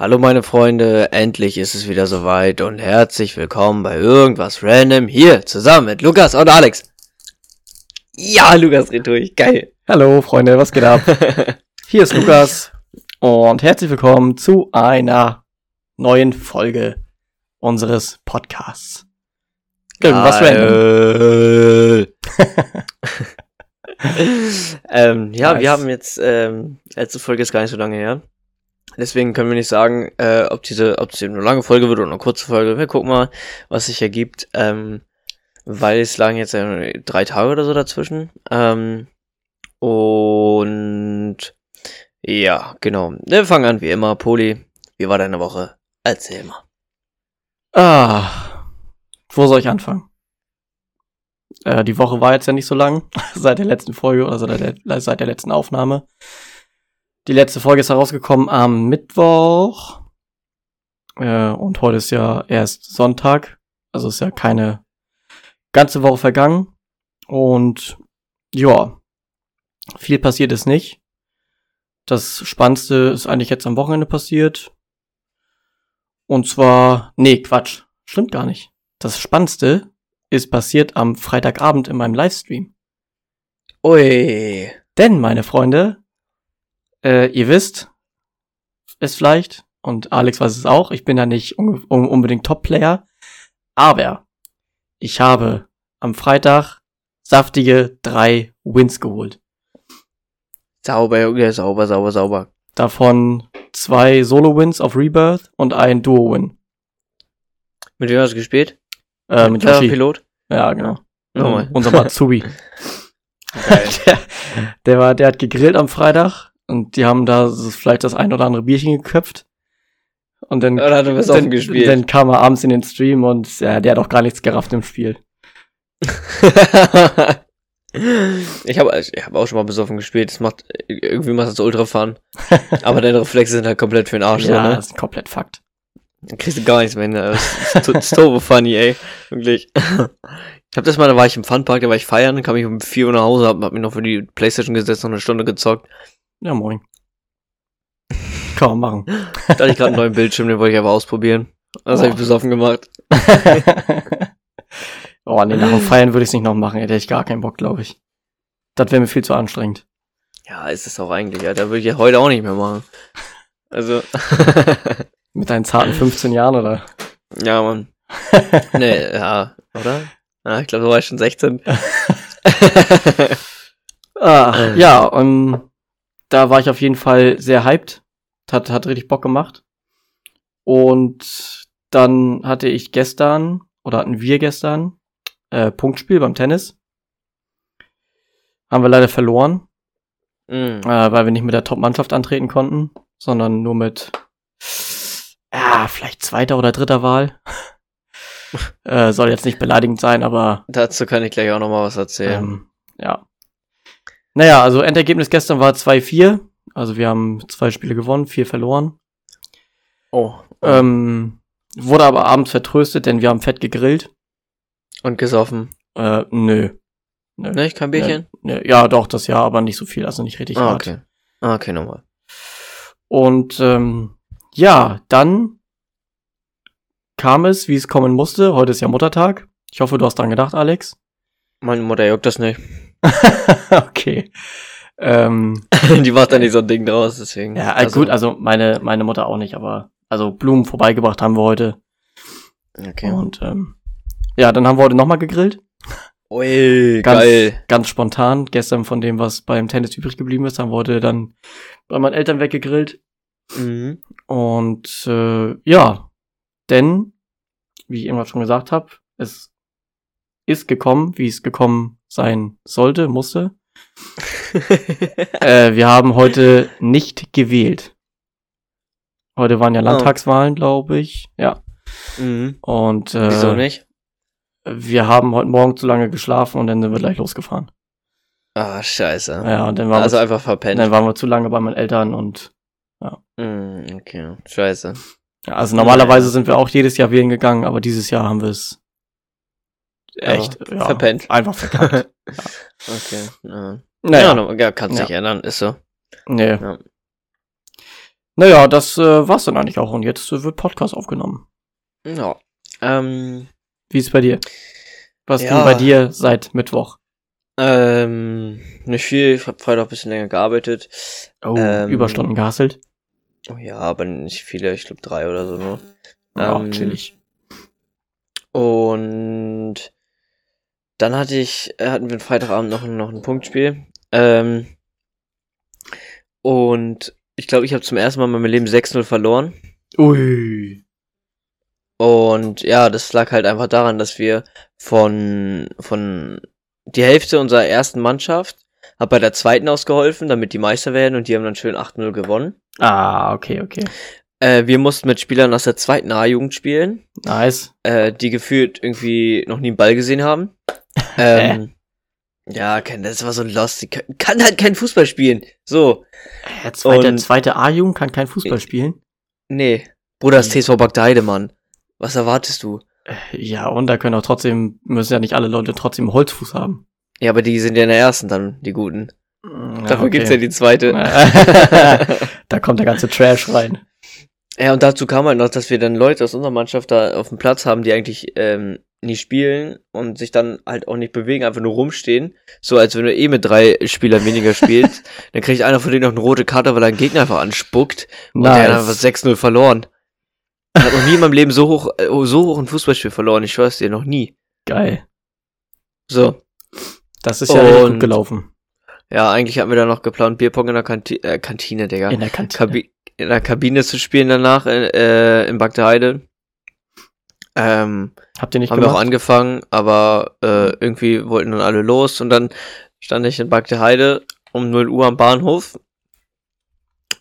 Hallo meine Freunde, endlich ist es wieder soweit und herzlich willkommen bei Irgendwas Random hier zusammen mit Lukas und Alex. Ja, Lukas dreht durch, geil. Hallo Freunde, was geht ab? Hier ist Lukas und herzlich willkommen zu einer neuen Folge unseres Podcasts. Irgendwas Random. ähm, ja, Nice. wir haben jetzt, ähm, letzte Folge ist gar nicht so lange her. Deswegen können wir nicht sagen, äh, ob diese, ob es eben eine lange Folge wird oder eine kurze Folge. Wir gucken mal, was sich ergibt. Ähm, weil es lagen jetzt äh, drei Tage oder so dazwischen. Ähm, und ja, genau. Wir fangen an wie immer. Poli, wie war deine Woche? Erzähl mal. Ah, wo soll ich anfangen? Äh, die Woche war jetzt ja nicht so lang, seit der letzten Folge oder seit seit der letzten Aufnahme. Die letzte Folge ist herausgekommen am Mittwoch. Äh, und heute ist ja erst Sonntag. Also ist ja keine ganze Woche vergangen. Und ja, viel passiert ist nicht. Das Spannendste ist eigentlich jetzt am Wochenende passiert. Und zwar, nee, Quatsch, stimmt gar nicht. Das Spannendste ist passiert am Freitagabend in meinem Livestream. Ui. Denn, meine Freunde, äh, ihr wisst es vielleicht, und Alex weiß es auch, ich bin ja nicht un un unbedingt Top-Player, aber ich habe am Freitag saftige drei Wins geholt. Sauber, Junge, sauber, sauber, sauber. Davon zwei Solo-Wins auf Rebirth und ein Duo-Win. Mit wem hast du gespielt? Äh, mit Clever Yoshi. Pilot? Ja, genau. Nochmal. Unser Matsubi. Der, der war, der hat gegrillt am Freitag und die haben da vielleicht das ein oder andere Bierchen geköpft. Und dann, Oder er was offen dann, gespielt? dann kam er abends in den Stream und ja, der hat auch gar nichts gerafft im Spiel. ich habe ich hab auch schon mal besoffen gespielt. Das macht, irgendwie macht das ultra fun. Aber deine Reflexe sind halt komplett für den Arsch, ja, so, ne? das ist komplett Fakt. Dann kriegst du gar nichts mehr hin. Das ist, ist turbo funny, ey. Wirklich. Ich hab das mal, da war ich im Funpark, da war ich feiern, dann kam ich um 4 Uhr nach Hause, hab, hab mich noch für die Playstation gesetzt und eine Stunde gezockt. Ja, moin. Kann man machen. Da hatte ich gerade einen neuen Bildschirm, den wollte ich aber ausprobieren. Das habe ich besoffen gemacht. oh, nee, nach dem Feiern würde ich es nicht noch machen, hätte ich gar keinen Bock, glaube ich. Das wäre mir viel zu anstrengend. Ja, ist es auch eigentlich, ja. Da würde ich ja heute auch nicht mehr machen. Also. Mit deinen zarten 15 Jahren, oder? ja, Mann. Nee, ja, oder? Ja, ich glaube, da war ich schon 16. Ah, ja, und da war ich auf jeden Fall sehr hyped. Hat, hat richtig Bock gemacht. Und dann hatte ich gestern, oder hatten wir gestern, äh, Punktspiel beim Tennis. Haben wir leider verloren, Mhm. äh, weil wir nicht mit der Top-Mannschaft antreten konnten, sondern nur mit, ja, vielleicht zweiter oder dritter Wahl. äh, soll jetzt nicht beleidigend sein, aber Dazu kann ich gleich auch noch mal was erzählen. ähm, ja. Naja, also Endergebnis gestern war 2-4. Also wir haben zwei Spiele gewonnen, vier verloren. oh. Ähm, wurde aber abends vertröstet, denn wir haben fett gegrillt. Und gesoffen. Äh, nö. Nö. Ne, kein Bierchen? nö. Ja, doch, das ja, aber nicht so viel, also nicht richtig ah, hart. okay. Ah, okay, nochmal. Und ähm, ja, dann kam es, wie es kommen musste. Heute ist ja Muttertag. Ich hoffe, du hast dran gedacht, Alex. Meine Mutter juckt das nicht. okay. Ähm, Die macht da nicht so ein Ding draus, deswegen. Ja, also, gut, also meine, meine Mutter auch nicht, aber also Blumen vorbeigebracht haben wir heute. Okay. Und ähm, ja, dann haben wir heute nochmal gegrillt. Ui, Ganz, geil. ganz spontan. Gestern von dem, was beim Tennis übrig geblieben ist, haben wir heute dann bei meinen Eltern weggegrillt. Mhm. Und äh, ja, denn, wie ich irgendwas schon gesagt habe, es ist gekommen, wie es gekommen sein sollte, musste. äh, wir haben heute nicht gewählt. Heute waren ja Landtagswahlen, glaube ich. Ja. mhm. Und äh, Wieso nicht? wir haben heute Morgen zu lange geschlafen und dann sind wir gleich losgefahren. Ah, scheiße. Ja, und dann waren, also wir, einfach verpennt. dann waren wir zu lange bei meinen Eltern und Mhm, okay, scheiße. ja, also normalerweise sind wir auch jedes Jahr wählen gegangen, aber dieses Jahr haben wir es echt ja, verpennt. einfach verkackt. Okay. Ja, naja, ja, ja kann sich Ja. ändern, ist so. nee. Ja. Naja, das äh, war's dann eigentlich auch. Und jetzt äh, wird Podcast aufgenommen. Ja. Ähm, Wie ist bei dir? Was Ja. ging bei dir seit Mittwoch? ähm, nicht viel. Ich habe Freitag ein bisschen länger gearbeitet. Oh, Ähm, Überstunden gehasselt. Oh ja, aber nicht viele. Ich glaube drei oder so nur. Ja, ähm, chillig. Und dann hatte ich, äh, hatten wir am Freitagabend noch, noch ein Punktspiel. Ähm, und ich glaube, ich habe zum ersten Mal in meinem Leben 6-0 verloren. Ui. Und ja, das lag halt einfach daran, dass wir von, von die Hälfte unserer ersten Mannschaft hat bei der zweiten ausgeholfen, damit die Meister werden und die haben dann schön 8-0 gewonnen. Ah, okay, okay. Äh, wir mussten mit Spielern aus der zweiten A-Jugend spielen, Nice. äh, die gefühlt irgendwie noch nie einen Ball gesehen haben. Ähm, ja, das war so lost. Die kann, kann halt kein Fußball spielen. So, Äh, zweite, Und- zweite A-Jugend kann kein Fußball spielen. nee. Bruder, das TSV Bagdade, Mann. Was erwartest du? Äh, Ja, und da können auch trotzdem, müssen ja nicht alle Leute trotzdem Holzfuß haben. Ja, aber die sind ja in der ersten dann, die Guten. Ja, Dafür okay. gibt's ja die zweite. da kommt der ganze Trash rein. Ja, und dazu kam halt noch, dass wir dann Leute aus unserer Mannschaft da auf dem Platz haben, die eigentlich ähm, nie spielen und sich dann halt auch nicht bewegen, einfach nur rumstehen. So als wenn du eh mit drei Spielern weniger spielst. dann kriegt einer von denen noch eine rote Karte, weil er einen Gegner einfach anspuckt. Und der hat einfach Nice. 6-0 verloren. Ich hab noch nie in meinem Leben so hoch, äh, so hoch ein Fußballspiel verloren. Ich schwör's dir, noch nie. Geil. So. Das ist ja Und- gut gelaufen. Ja, eigentlich hatten wir da noch geplant, Bierpong in der Kanti äh, Kantine, Digga. In der Kantine. Kabi in der Kabine zu spielen danach äh, äh, in Bagdeheide. Ähm, Habt ihr nicht haben wir auch gemacht? angefangen, aber äh, irgendwie wollten dann alle los und dann stand ich in Bagdeheide um 0 Uhr am Bahnhof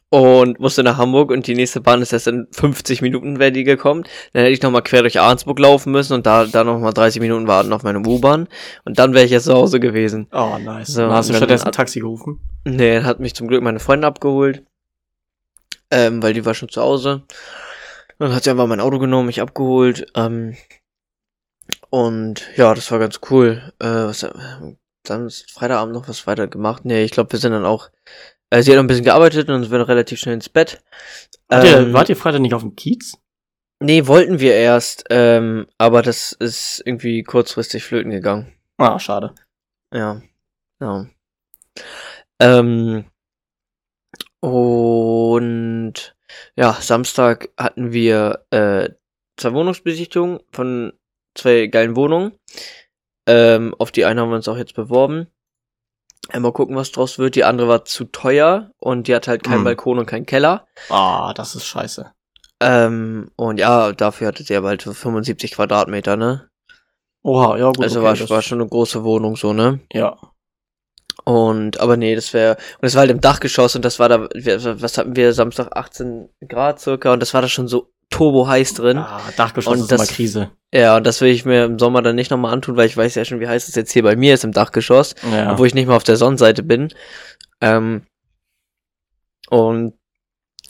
und musste nach Hamburg und die nächste Bahn ist erst in 50 Minuten, wäre die gekommen. Dann hätte ich nochmal quer durch Ahrensburg laufen müssen und da, da nochmal 30 Minuten warten auf meine U-Bahn und dann wäre ich jetzt zu Hause gewesen. Oh, nice. So, hast du stattdessen ein Taxi gerufen. Nee, hat mich zum Glück meine Freundin abgeholt, ähm, weil die war schon zu Hause. Dann hat sie einfach mein Auto genommen, mich abgeholt. Ähm, und ja, das war ganz cool. Äh, was, äh, dann ist Freitagabend noch was weiter gemacht. Nee, ich glaube, wir sind dann auch. Äh, sie hat noch ein bisschen gearbeitet und sind wir relativ schnell ins Bett. Wart, ihr, Ähm, wart ihr Freitag nicht auf dem Kiez? Nee, wollten wir erst, ähm, aber das ist irgendwie kurzfristig flöten gegangen. Ah, schade. Ja. Ja. Ähm, und ja, Samstag hatten wir äh, zwei Wohnungsbesichtigungen von zwei geilen Wohnungen. Ähm, auf die eine haben wir uns auch jetzt beworben. Äh, Mal gucken, was draus wird. Die andere war zu teuer und die hat halt keinen Hm. Balkon und keinen Keller. Ah, das ist scheiße. Ähm, und ja, dafür hatte sie aber halt so 75 Quadratmeter, ne? Oha, ja gut. also okay, war, das- war schon eine große Wohnung so, ne? Ja. Und, aber nee, das wäre, und das war halt im Dachgeschoss und das war da, was hatten wir, Samstag 18 Grad circa und das war da schon so turbo heiß drin. Ah, Dachgeschoss Und ist immer das- Krise. Ja, und das will ich mir im Sommer dann nicht nochmal antun, weil ich weiß ja schon, wie heiß es jetzt hier bei mir ist im Dachgeschoss, Ja. obwohl ich nicht mal auf der Sonnenseite bin. Ähm, und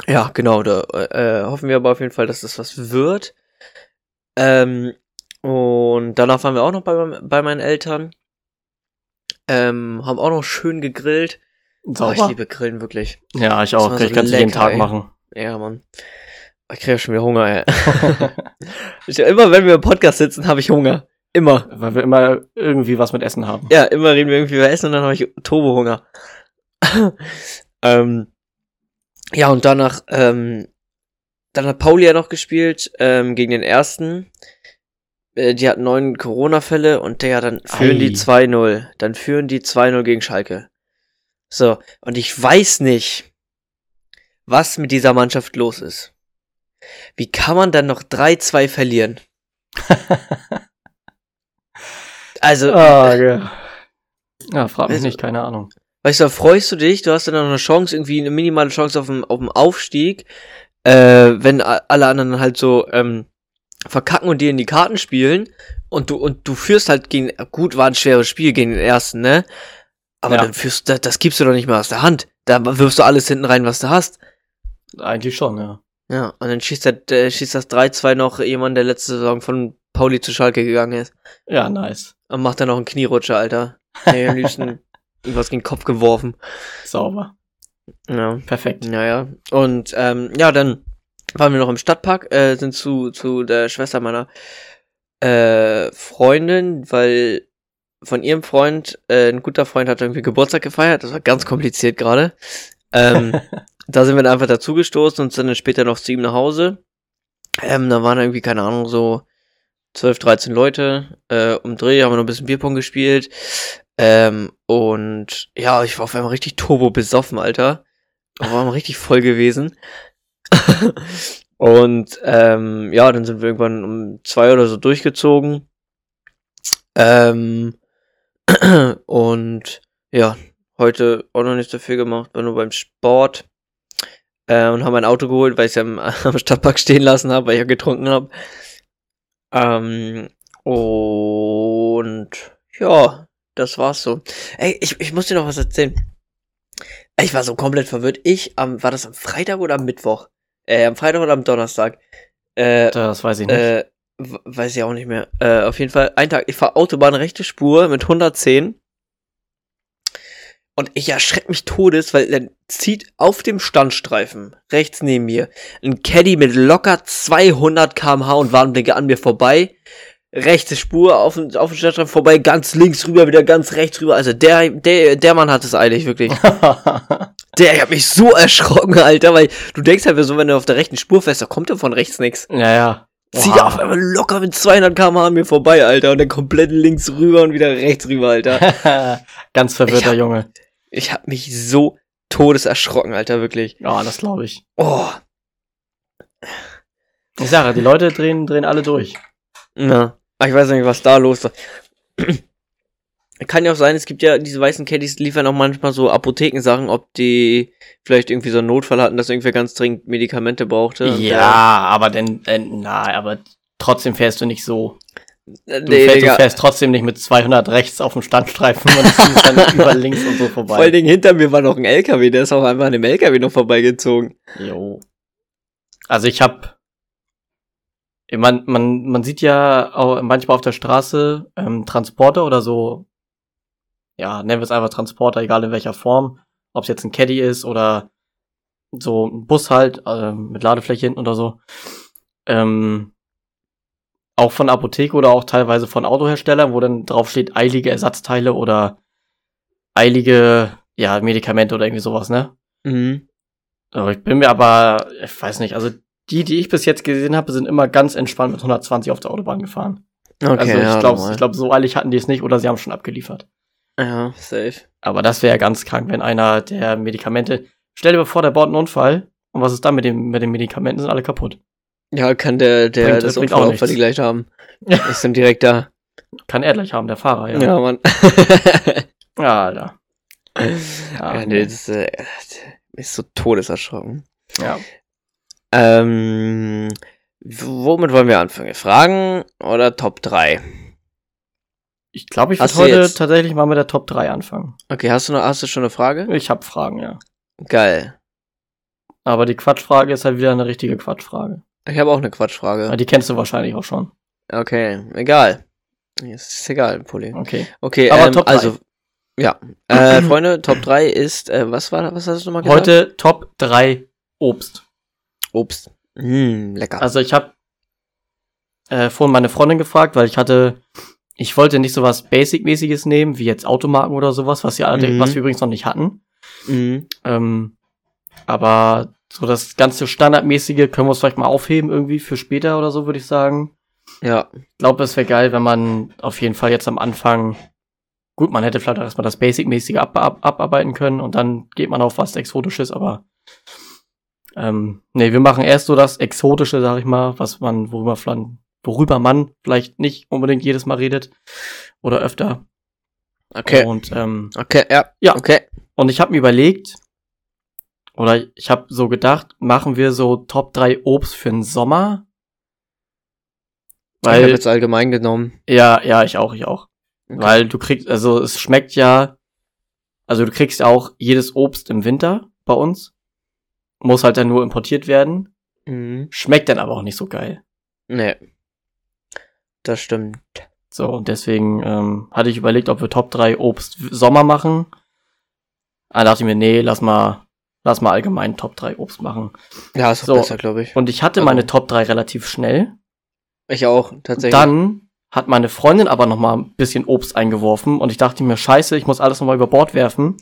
ja, genau, da äh, hoffen wir aber auf jeden Fall, dass das was wird. Ähm, und danach waren wir auch noch bei, bei meinen Eltern. Ähm, haben auch noch schön gegrillt. Oh, ich Sauber. liebe Grillen wirklich. ja, ich auch. Ich so kann es jeden Tag ey. machen. Ja, Mann. Ich kriege ja schon wieder Hunger, ey. Ich, immer wenn wir im Podcast sitzen, habe ich Hunger. Immer. Weil wir immer irgendwie was mit Essen haben. Ja, immer reden wir irgendwie über Essen und dann habe ich Turbo-Hunger. ähm, ja, und danach, ähm, dann hat Pauli ja noch gespielt, ähm, gegen den ersten. Äh, die hatten neun Corona-Fälle und der dann führen Ei. die 2-0. Dann führen die 2-0 gegen Schalke. So, und ich weiß nicht, was mit dieser Mannschaft los ist. Wie kann man dann noch 3-2 verlieren? Also, Ah, ja. Ja, frag mich Also- nicht, keine Ahnung. Weißt du, freust du dich, du hast dann noch eine Chance, irgendwie eine minimale Chance auf dem, auf Aufstieg, äh, wenn alle anderen halt so ähm, verkacken und dir in die Karten spielen und du und du führst halt gegen gut war ein schweres Spiel gegen den ersten, ne? Aber Ja. dann führst das, das gibst du doch nicht mehr aus der Hand. Da wirfst du alles hinten rein, was du hast. Eigentlich schon, ja. Ja, und dann schießt, der, der, schießt das 3-2 noch jemand, der letzte Saison von Pauli zu Schalke gegangen ist. Ja, nice. Und macht dann noch einen Knierutscher, Alter. Ey, am liebsten irgendwas gegen den Kopf geworfen. Sauber. Ja. Perfekt. Naja. Und ähm, ja, dann waren wir noch im Stadtpark, äh, sind zu, zu der Schwester meiner äh, Freundin, weil von ihrem Freund, äh, ein guter Freund hat irgendwie Geburtstag gefeiert. Das war ganz kompliziert gerade. Ähm, da sind wir dann einfach dazugestoßen und sind dann später noch zu ihm nach Hause. Ähm, da waren irgendwie, keine Ahnung, so 12, 13 Leute äh, um Dreh, haben wir noch ein bisschen Bierpong gespielt. Ähm, und ja, ich war auf einmal richtig turbo besoffen, Alter. War mal richtig voll gewesen. und ähm, ja, dann sind wir irgendwann um zwei oder so durchgezogen. Ähm, und ja, heute auch noch nicht so viel gemacht, war nur beim Sport. Äh, und haben ein Auto geholt, weil ich es ja am, am Stadtpark stehen lassen habe, weil ich ja getrunken habe. Ähm, und ja, das war's so. Ey, ich, ich muss dir noch was erzählen. Ich war so komplett verwirrt. Ich, am, war das am Freitag oder am Mittwoch? Äh, am Freitag oder am Donnerstag? Äh, Das weiß ich nicht. äh, weiß ich auch nicht mehr. Äh, auf jeden Fall, ein Tag, ich fahre Autobahn rechte Spur mit 110. Und ich erschreck mich todes, weil dann zieht auf dem Standstreifen rechts neben mir ein Caddy mit locker 200 kmh und Warnblinker an mir vorbei. Rechte Spur auf, dem- auf dem Standstreifen vorbei, ganz links rüber, wieder ganz rechts rüber. Also der, der, der Mann hat es eilig, wirklich. Der, ich hab mich so erschrocken, Alter, weil du denkst halt so, wenn du auf der rechten Spur fährst, da kommt ja von rechts nix. ja, ja. Zieht er auf einmal locker mit 200 km an mir vorbei, Alter. Und dann komplett links rüber und wieder rechts rüber, Alter. Ganz verwirrter Ich hab- Junge. Ich hab mich so todes erschrocken, Alter, wirklich. Ja, das glaube ich. Oh. Ich sage, die Leute drehen, drehen alle durch. Na. Ich weiß nicht, was da los war. Kann ja auch sein, es gibt ja diese weißen Caddies, die liefern auch manchmal so Apothekensachen, ob die vielleicht irgendwie so einen Notfall hatten, dass irgendwer ganz dringend Medikamente brauchte. Ja, aber denn, denn, na, aber trotzdem fährst du nicht so. Du, nee, fährst, du fährst trotzdem nicht mit 200 rechts auf dem Standstreifen und ziehst dann über links und so Vor allen vorbei. Dingen hinter mir war noch ein LKW, der ist auch einfach an dem LKW noch vorbeigezogen. Jo. Also ich hab, man, man, man sieht ja auch manchmal auf der Straße ähm, Transporter oder so, ja, nennen wir es einfach Transporter, egal in welcher Form, ob es jetzt ein Caddy ist oder so ein Bus halt, äh, mit Ladefläche hinten oder so. Ähm, auch von Apotheke oder auch teilweise von Autoherstellern, wo dann drauf steht eilige Ersatzteile oder eilige, ja, Medikamente oder irgendwie sowas, ne? Mhm. Aber ich bin mir aber, ich weiß nicht, also die, die ich bis jetzt gesehen habe, sind immer ganz entspannt mit 120 auf der Autobahn gefahren. Okay, also ich ja, glaube, glaub, so eilig hatten die es nicht oder sie haben schon abgeliefert. Ja, safe. Aber das wäre ja ganz krank, wenn einer der Medikamente. Stell dir mal vor, der baut einen Unfall und was ist dann mit, dem, mit den Medikamenten? Sind alle kaputt. Ja, kann der, der Bringt- das Unfallopfer die gleich haben. Ist dann direkt da. Kann er gleich haben, der Fahrer, ja. Ja, Mann. Ja, Alter. ja, nee, das ist, äh, ist so todeserschrocken. ja. Ähm, womit wollen wir anfangen? Fragen oder Top 3? Ich glaube, ich würde heute tatsächlich mal mit der Top 3 anfangen. Okay, hast du noch, hast du schon eine Frage? Ich habe Fragen, ja. Geil. Aber die Quatschfrage ist halt wieder eine richtige Quatschfrage. Ich habe auch eine Quatschfrage. Ja, Die kennst du wahrscheinlich auch schon. Okay, egal. Ist egal, Pulli. Okay. Okay, Aber ähm, Top drei. also, ja. Äh, Freunde, Top 3 ist, äh, was war was hast du nochmal gesagt? Heute Top 3 Obst. Obst. Mm, lecker. Also ich habe äh, vorhin meine Freundin gefragt, weil ich hatte, ich wollte nicht sowas Basic-mäßiges nehmen, wie jetzt Automarken oder sowas, was, wir alle, Mhm. was wir übrigens noch nicht hatten. Mhm. Ähm, aber so das ganze Standardmäßige können wir uns vielleicht mal aufheben irgendwie für später oder so, würde ich sagen. Ja. Ich glaube, es wäre geil, wenn man auf jeden Fall jetzt am Anfang, gut, man hätte vielleicht auch erstmal das Basic-mäßige ab, ab, abarbeiten können und dann geht man auf was Exotisches, aber ähm, nee, wir machen erst so das Exotische, sag ich mal, was man, worüber, flan- worüber man vielleicht nicht unbedingt jedes Mal redet oder öfter. Okay. Und ähm, Okay, ja. Ja. Okay. und ich habe mir überlegt, oder ich habe so gedacht, machen wir so Top 3 Obst für den Sommer? ich habe Weil, jetzt allgemein genommen. ja, ja, ich auch, ich auch. Okay. Weil du kriegst, also es schmeckt ja, also du kriegst auch jedes Obst im Winter bei uns. Muss halt dann nur importiert werden. Mhm. Schmeckt dann aber auch nicht so geil. Nee. Das stimmt. So, und deswegen ähm, hatte ich überlegt, ob wir Top 3 Obst Sommer machen. Da dachte ich mir, nee, lass mal, lass mal allgemein Top 3 Obst machen. Ja, ist So. besser, glaube ich. Und ich hatte Also- meine Top 3 relativ schnell. Ich auch, tatsächlich. Dann hat meine Freundin aber noch mal ein bisschen Obst eingeworfen und ich dachte mir, scheiße, ich muss alles noch mal über Bord werfen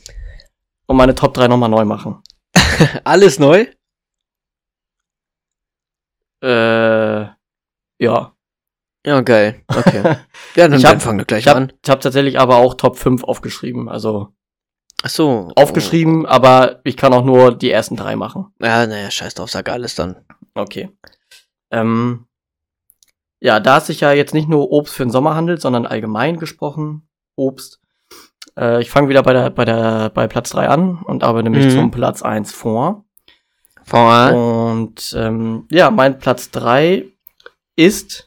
und meine Top 3 noch mal neu machen. Alles neu? Äh, ja. Ja, geil. Okay. Ja, dann, Ich hab- dann fang doch gleich Ich habe an. hab tatsächlich aber auch Top 5 aufgeschrieben. Also Ach so. aufgeschrieben, aber ich kann auch nur die ersten drei machen. Oh. Ja, naja, scheiß drauf, sag alles dann. Okay. Ähm, ja, da es sich ja jetzt nicht nur Obst für den Sommer handelt, sondern allgemein gesprochen Obst. Äh, ich fange wieder bei der, bei der, bei Platz 3 an und arbeite nämlich Mhm. zum Platz 1 vor. Vor Und ähm, ja, mein Platz 3 ist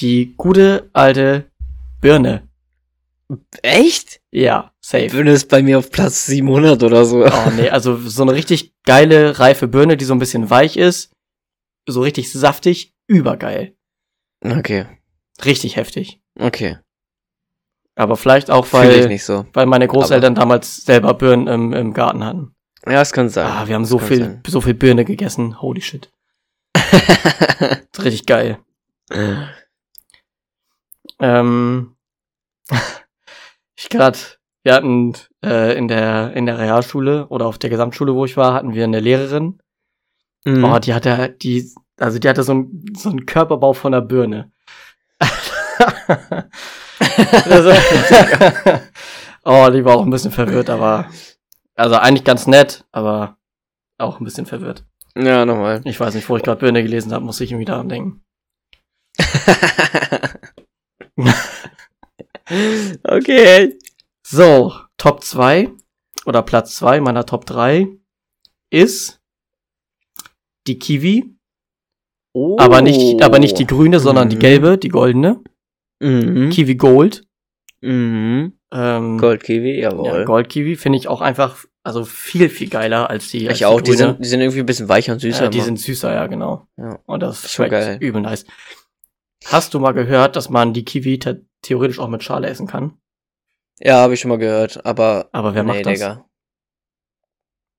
die gute alte Birne. Echt? Ja, safe. Birne ist bei mir auf Platz 700 oder so. Oh nee, also so eine richtig geile, reife Birne, die so ein bisschen weich ist. So richtig saftig, übergeil. Okay, Richtig heftig. okay. Aber vielleicht auch, weil, so. weil meine Großeltern damals selber Birnen im, im Garten hatten. Ja, es kann sein. Ah, wir haben so Das viel, so viel Birne gegessen. Holy shit. richtig geil. Ähm, ich grad, wir hatten äh, in der in der Realschule oder auf der Gesamtschule, wo ich war, hatten wir eine Lehrerin. Mhm. Oh, die hatte die, also die hatte so einen so einen Körperbau von einer Birne. also, oh, die war auch ein bisschen verwirrt, aber also eigentlich ganz nett, aber auch ein bisschen verwirrt. ja, nochmal. Ich weiß nicht, wo ich gerade Birne gelesen habe, muss ich irgendwie daran denken. okay. So, Top 2 oder Platz 2 meiner Top 3 ist die Kiwi, Oh. aber nicht, aber nicht die grüne, sondern die Mhm. gelbe, die goldene. Mhm. Kiwi Gold. Mhm. Ähm, Goldkiwi, Ja, jawohl. Goldkiwi finde ich auch einfach, also viel, viel geiler als die. als ich auch, die grüne. sind, die sind irgendwie ein bisschen weicher und süßer. ja, die immer. sind süßer, ja, genau. Ja. Und das schmeckt geil. übel nice. Hast du mal gehört, dass man die Kiwi the theoretisch auch mit Schale essen kann? ja, habe ich schon mal gehört, aber Aber wer nee, macht das? Digga.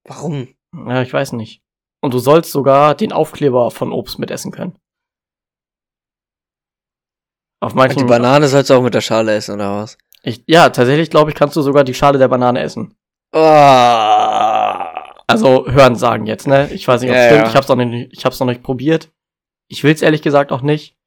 Warum? Ja, ich weiß nicht. Und du sollst sogar den Aufkleber von Obst mitessen können. Auf Und manchen. die Banane sollst du auch mit der Schale essen, oder was? Ich, ja, tatsächlich glaube ich, kannst du sogar die Schale der Banane essen. Ah. Also hören sagen jetzt, ne? Ich weiß nicht, ob es Ja, stimmt. ja. Ich hab's noch nicht, ich hab's noch nicht probiert. Ich will's ehrlich gesagt auch nicht.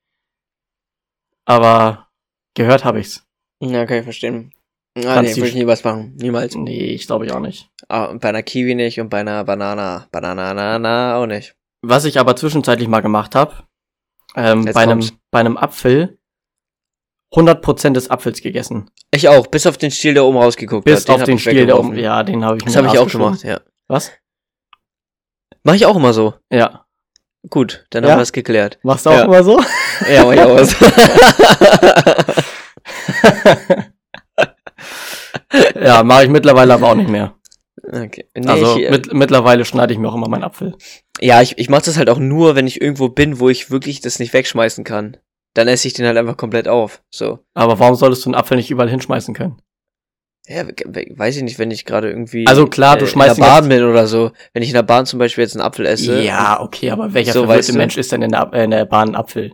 Aber gehört habe ich's. Ja, kann ich verstehen. Ah, Kannst nee, würde ich nie was machen. Niemals. Nee, ich glaube ich auch nicht. Ah, und bei einer Kiwi nicht und bei einer Banana. Banana auch nicht. Was ich aber zwischenzeitlich mal gemacht habe, ähm, bei einem, bei einem Apfel 100% des Apfels gegessen. Ich auch, bis auf den Stiel, der oben rausgeguckt Bis hat. auf hab den Stiel da oben. Ja, den habe ich Das habe ich auch gemacht, ja. Was? Mach ich auch immer so. Ja. Gut, dann Ja? haben wir es geklärt. Machst du auch Ja. immer so? Ja, mach ich auch so. ja, mache ich mittlerweile aber auch nicht mehr. okay. Nee, also ich, äh, mit, mittlerweile schneide ich mir auch immer meinen Apfel. ja, ich, ich mach das halt auch nur, wenn ich irgendwo bin, wo ich wirklich das nicht wegschmeißen kann. Dann esse ich den halt einfach komplett auf. So. Aber warum solltest du einen Apfel nicht überall hinschmeißen können? Ja, we- we- weiß ich nicht, wenn ich gerade irgendwie Also klar, du äh, schmeißt in ihn der Bahn bin oder so. Wenn ich in der Bahn zum Beispiel jetzt einen Apfel esse. Ja, okay, aber welcher So, verwirrte? Mensch ist denn in der, äh, in der Bahn ein Apfel?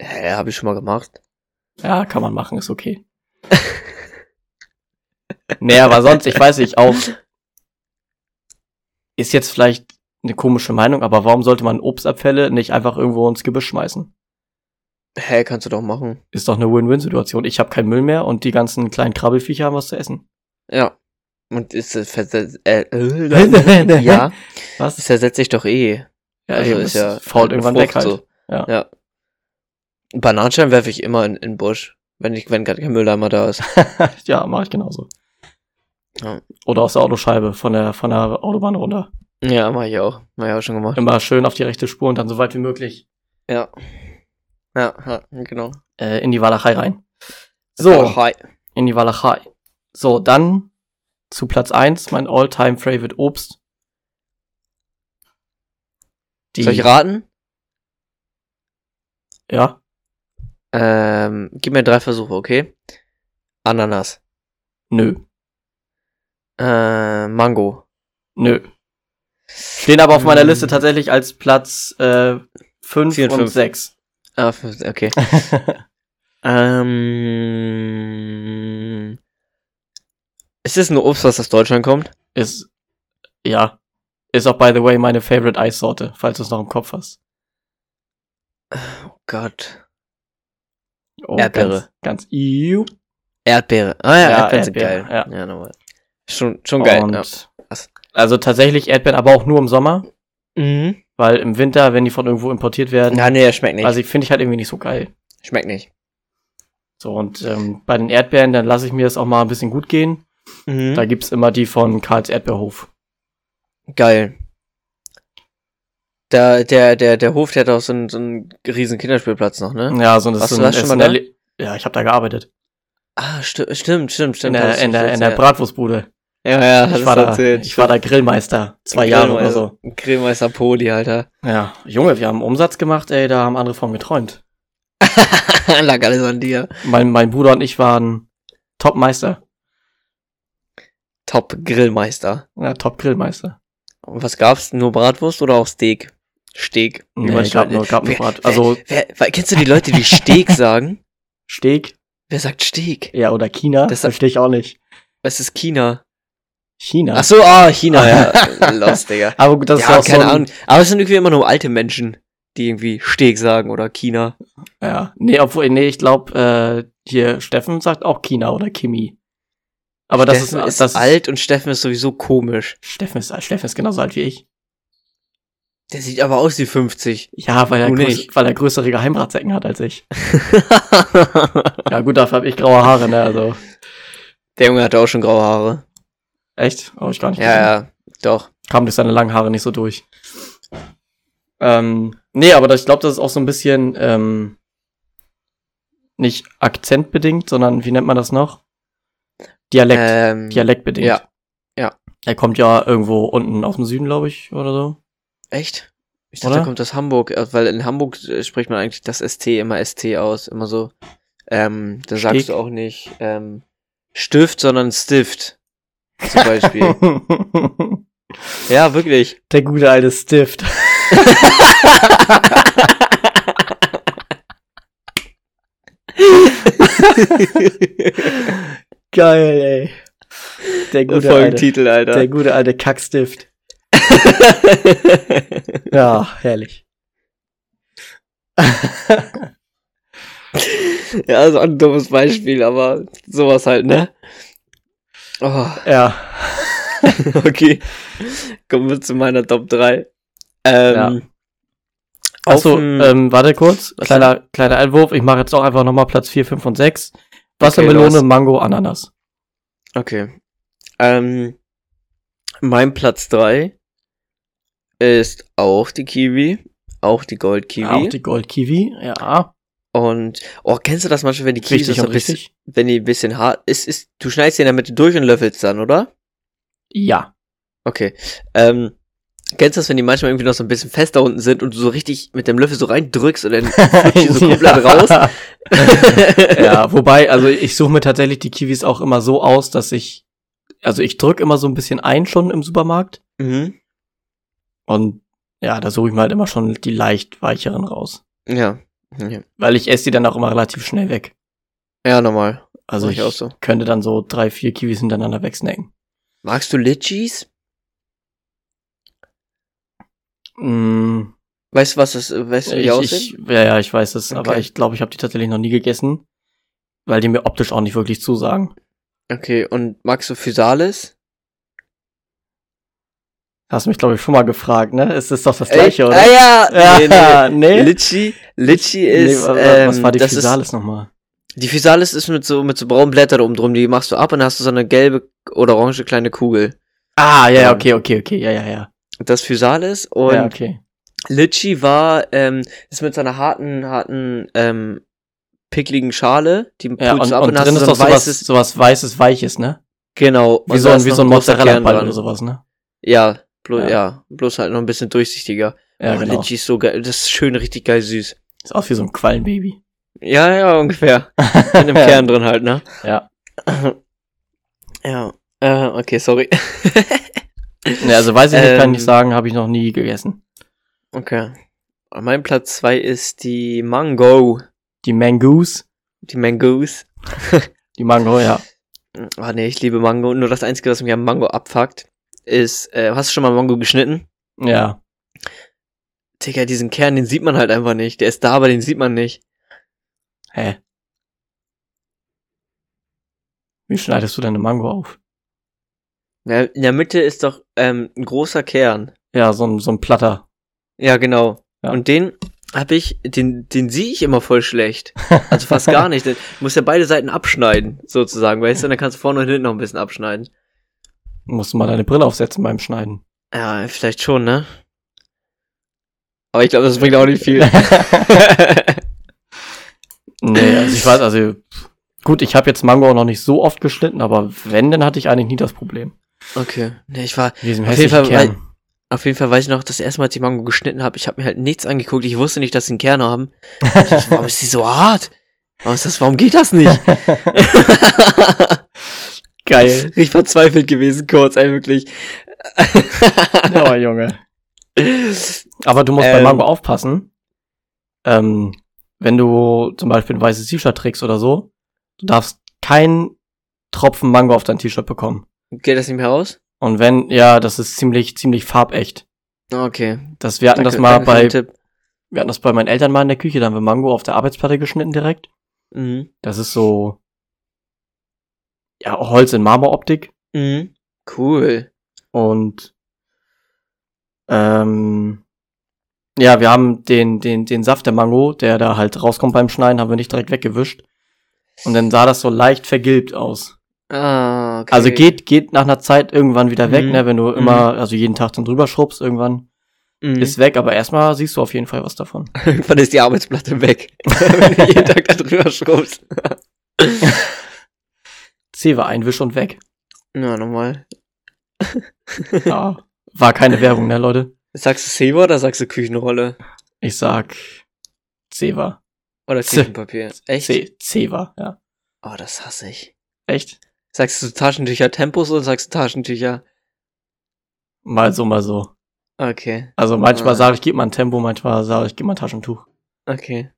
Ja, habe ich schon mal gemacht. Ja, kann man machen, ist okay. nee, aber sonst, ich weiß nicht, auch ist jetzt vielleicht eine komische Meinung, aber warum sollte man Obstabfälle nicht einfach irgendwo ins Gebüsch schmeißen? Hä, kannst du doch machen. Ist doch eine Win-Win-Situation. Ich habe keinen Müll mehr und die ganzen kleinen Krabbelfiecher haben was zu essen. Ja. Und ist das versetzt, äh, äh, ja, Was? das ersetzt sich doch eh. Ja, also ist es ja fault eine irgendwann Frucht weg halt. So. Ja. ja. Bananenschalen werfe ich immer in, in den Busch, wenn ich, wenn gerade kein Mülleimer da ist. ja, mache ich genauso. Ja. Oder aus der Autoscheibe von der, von der Autobahn runter. Ja, mach ich auch. Mach ich auch schon gemacht. Immer schön auf die rechte Spur und dann so weit wie möglich Ja. Ja, ja genau. äh, in die Walachei rein. So, hi. in die Walachei. So, dann zu Platz eins mein all-time favorite Obst. Die, Soll ich raten? ja, Ähm, gib mir drei Versuche, okay? Ananas. nö, Äh, Mango. nö, Stehen aber auf meiner Mm. Liste tatsächlich als Platz äh, 5 Vier und und fünf. 6. Ah, f- okay. ähm, ist das ein Obst, was aus Deutschland kommt? ist, ja, ist auch by the way meine favorite Eissorte, falls du es noch im Kopf hast. Oh Gott. Oh, Erdbeere. Ganz, ganz ew. Erdbeere. Ah ja, Ja, Erdbeeren sind geil. ja. ja nochmal. Schon, schon geil. Und ja. Also tatsächlich Erdbeeren, aber auch nur im Sommer, Mhm. weil im Winter, wenn die von irgendwo importiert werden, Ja, nee, schmeckt nicht. also ich finde ich halt irgendwie nicht so geil. schmeckt nicht. So, und ähm, bei den Erdbeeren, dann lasse ich mir das auch mal ein bisschen gut gehen. Mhm. Da gibt's immer die von Karls Erdbeerhof. Geil. Der, der, der, der Hof, der hat auch so einen, so einen riesen Kinderspielplatz noch, ne? Ja, so, das Warst ist so ein, da schon mal da? Ja, ich habe da gearbeitet. Ah, sti stimmt, stimmt, In stimmt. der, hast du in der, in der. Bratwurstbude. Ja, ja, Ich war, da, erzählt. ich war da Grillmeister. Zwei Jahre oder so. Grillmeister Poli, Alter. Ja, Junge, wir haben Umsatz gemacht, ey, da haben andere von geträumt. Lag alles an dir. Mein, mein Bruder und ich waren Top-Meister. Top Grillmeister. Ja, Top-Grillmeister. Und was gab's? Nur Bratwurst oder auch Steak? Wie Nee, man gab schon- nur, gab nur Wer- Brat. Also, Wer, wer, kennst du die Leute, die Steak sagen? Steak, Wer sagt Steak? ja, oder China, Das- das verstehe ich auch nicht. Was ist China? China. Ach so, ah, China, ja. Lost, Digga. Aber gut, das ist ja, auch keine so Ahnung. Aber es sind irgendwie immer nur alte Menschen, die irgendwie Steak sagen oder China. Ja, nee, obwohl, nee, ich glaube, äh, hier, Steffen sagt auch China oder Kimi. Aber das Steffen ist, ist das alt und Steffen ist sowieso komisch. Steffen ist, Steffen ist genauso alt wie ich. Der sieht aber aus wie 50. Ja, weil er, größ, weil er größere Geheimratsecken hat als ich. Ja, gut, dafür habe ich graue Haare, ne, also. Der Junge hatte auch schon graue Haare. Echt? Oh, ich gar nicht. Ja, gesehen. ja, doch. Kam durch seine langen Haare nicht so durch. Ähm, nee, aber ich glaube, das ist auch so ein bisschen, ähm, nicht akzentbedingt, sondern wie nennt man das noch? Dialekt. Ähm, Dialektbedingt. ja, ja. Er kommt ja irgendwo unten aus dem Süden, glaube ich, oder so. Echt? Ich dachte, Oder? da kommt aus Hamburg, äh, weil in Hamburg äh, spricht man eigentlich das ST immer ST aus, immer so. Ähm, da sagst Steg? du auch nicht ähm, Stift, sondern Stift. Zum Beispiel. ja, wirklich. Der gute alte Stift. Geil, ey. Der gute, alte, Folgentitel, Alter. der gute alte Kackstift. Ja, herrlich. ja, also ein dummes Beispiel, aber sowas halt, ne? Oh, Ja. okay. Kommen wir zu meiner Top 3. Ähm, Ja. Achso, ähm, warte kurz. Kleiner, kleiner Einwurf. Ich mache jetzt auch einfach nochmal Platz 4, 5 und 6. Okay, Wassermelone, hast- Mango, Ananas. Okay. Ähm, mein Platz 3 ist auch die Kiwi. Auch die Goldkiwi. Auch die Gold-Kiwi. Ja. und, oh, kennst du das manchmal, wenn die Kiwi Richtig so ein bisschen, richtig. wenn die ein bisschen hart ist, ist, du schneidest die in der Mitte durch und löffelst dann, oder? Ja. Okay. Ähm, kennst du das, wenn die manchmal irgendwie noch so ein bisschen fester unten sind und du so richtig mit dem Löffel so reindrückst und dann flutscht die so komplett raus? ja, wobei, also ich suche mir tatsächlich die Kiwis auch immer so aus, dass ich, also ich drück immer so ein bisschen ein schon im Supermarkt mhm. Und ja, da suche ich mir halt immer schon die leicht weicheren raus. Ja. ja. Weil ich esse die dann auch immer relativ schnell weg. Ja, normal. Also ich ich auch so. könnte dann so drei, vier Kiwis hintereinander wegsnacken. Magst du Litchis? Mm, Weißt du, was das, weißt du, wie ich, aussehen? ich, ja, ja, ich weiß es, aber Okay. ich glaube, ich habe die tatsächlich noch nie gegessen, weil die mir optisch auch nicht wirklich zusagen. Okay, und magst du Physalis? Hast mich, glaube ich, schon mal gefragt, ne? Es ist doch das gleiche, Ey, oder? Ah ja! Nee, nee. Ja, nee. Litchi, Litchi ist, nee, wa- wa- ähm, was war die das Physalis nochmal? die Physalis ist mit so, mit so braunen Blättern oben drum, die machst du ab und dann hast du so eine gelbe oder orange kleine Kugel. Ah, ja, ja, Ähm, okay, okay, okay, ja, ja, ja. Das Physalis und ja, okay. Litchi war, ähm, ist mit so einer harten, harten, ähm, pickligen Schale, die Ja, und, du ab und und, drin hast ist du doch so sowas, weißes, sowas weißes, weiches, ne? genau. Wie so ein, wie so ein Mozzarella-Ball oder sowas, ne? Ja, blo Ja. ja. bloß halt noch ein bisschen durchsichtiger. Ja, oh, genau. Litchi ist so geil, das ist schön, richtig geil süß. Ist auch wie so ein Quallenbaby. Ja, ja, ungefähr. Mit einem Kern drin halt, ne? Ja. Ja. Äh, okay, sorry. Ne, also weiß ich nicht, kann Ähm. ich sagen, habe ich noch nie gegessen. Okay. An meinem Platz zwei ist die Mango. Die Mangoos, Die Mangos. die Mango, ja. Ah nee, ich liebe Mango. Nur das Einzige, was mich am Mango abfuckt, ist, äh, hast du schon mal Mango geschnitten? Ja. Digga, diesen Kern, den sieht man halt einfach nicht. Der ist da, aber den sieht man nicht. Hä? Wie schneidest du deine Mango auf? Ja, in der Mitte ist doch ähm, ein großer Kern. Ja, so ein, so ein Platter. Ja, genau. Ja. Und den habe ich, den, den sehe ich immer voll schlecht. Also fast gar nicht. Du musst ja beide Seiten abschneiden, sozusagen, weißt du? Und dann kannst du vorne und hinten noch ein bisschen abschneiden. Musst du mal deine Brille aufsetzen beim Schneiden. Ja, vielleicht schon, ne? Aber ich glaube, das bringt auch nicht viel. Nee, also ich weiß, also gut, ich habe jetzt Mango auch noch nicht so oft geschnitten, aber wenn, dann hatte ich eigentlich nie das Problem. okay. Nee, ich war, Auf jeden Fall, Kern. auf jeden Fall weiß ich noch, das erste Mal, als ich Mango geschnitten habe, ich habe mir halt nichts angeguckt. Ich wusste nicht, dass sie einen Kern haben. Ich dachte, warum ist die so hart? Warum ist das, warum geht das nicht? Geil. ich verzweifelt gewesen, kurz, ey, wirklich. Oh, Junge. Aber du musst bei Ähm. Mango aufpassen. Ähm, wenn du zum Beispiel ein weißes T-Shirt trägst oder so, du darfst keinen Tropfen Mango auf dein T-Shirt bekommen. Geht das nicht mehr raus? Und wenn, ja, das ist ziemlich, ziemlich farbecht. Okay. Das, wir hatten das Danke- mal danke für bei, wir hatten das bei meinen Eltern mal in der Küche, da haben wir Mango auf der Arbeitsplatte geschnitten direkt. Mhm. Das ist so, ja, Holz in Marmoroptik. Mhm. Cool. Und ähm, ja, wir haben den, den, den Saft der Mango, der da halt rauskommt beim Schneiden, haben wir nicht direkt weggewischt. Und dann sah das so leicht vergilbt aus. Ah, okay. Also geht, geht nach einer Zeit irgendwann wieder weg, Mhm. ne, wenn du immer, also jeden Tag dann drüber schrubbst, irgendwann Mhm. ist weg, aber erstmal siehst du auf jeden Fall was davon. Irgendwann ist die Arbeitsplatte weg. Wenn du jeden Tag da drüber schrubbst. Zewa einwisch und weg. Ja, nochmal. Ja, war keine Werbung, ne, Leute? Sagst du Zewa oder sagst du Küchenrolle? Ich sag Zewa. Oder Z- Küchenpapier? Echt? Ce- Zewa, ja. Oh, das hasse ich. Echt? Sagst du Taschentücher Tempos oder sagst du Taschentücher? Mal so, mal so. Okay, Also manchmal Ah. sage ich, gib mal ein Tempo, manchmal sage ich, gib mal ein Taschentuch. okay,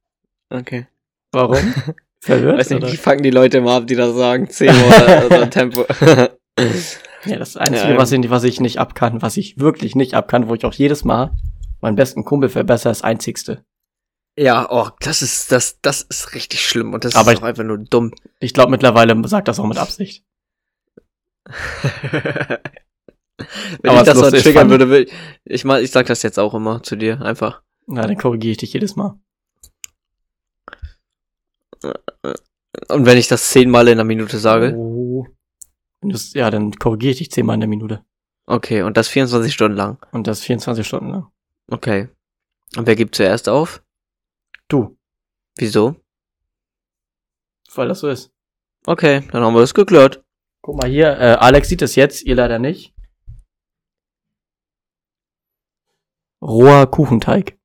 okay. Warum? Verwirrt? Weiß nicht, oder? wie fangen die Leute immer ab, die das sagen? Zewa oder, oder Tempo? Ja, das Einzige, Ja, was, ich, was ich nicht abkann, was ich wirklich nicht abkann, wo ich auch jedes Mal meinen besten Kumpel verbessere, ist Einzigste. ja, oh, das ist, das, das ist richtig schlimm und das Aber ist ich- auch einfach nur dumm. Ich glaube mittlerweile sagt das auch mit Absicht. Wenn Aber ich das so triggern würde, will, ich mal, ich sag das jetzt auch immer zu dir, einfach. Na, dann korrigiere ich dich jedes Mal. Und wenn ich das zehnmal in einer Minute sage? Oh. Du's- Ja, dann korrigiere ich dich zehnmal in der Minute. Okay, und das 24 Stunden lang. Und das 24 Stunden lang. Okay. Und wer gibt zuerst auf? Du, Wieso? weil das so ist. Okay, dann haben wir das geklärt. Guck mal hier, äh, Alex sieht es jetzt, ihr leider nicht. Roher Kuchenteig.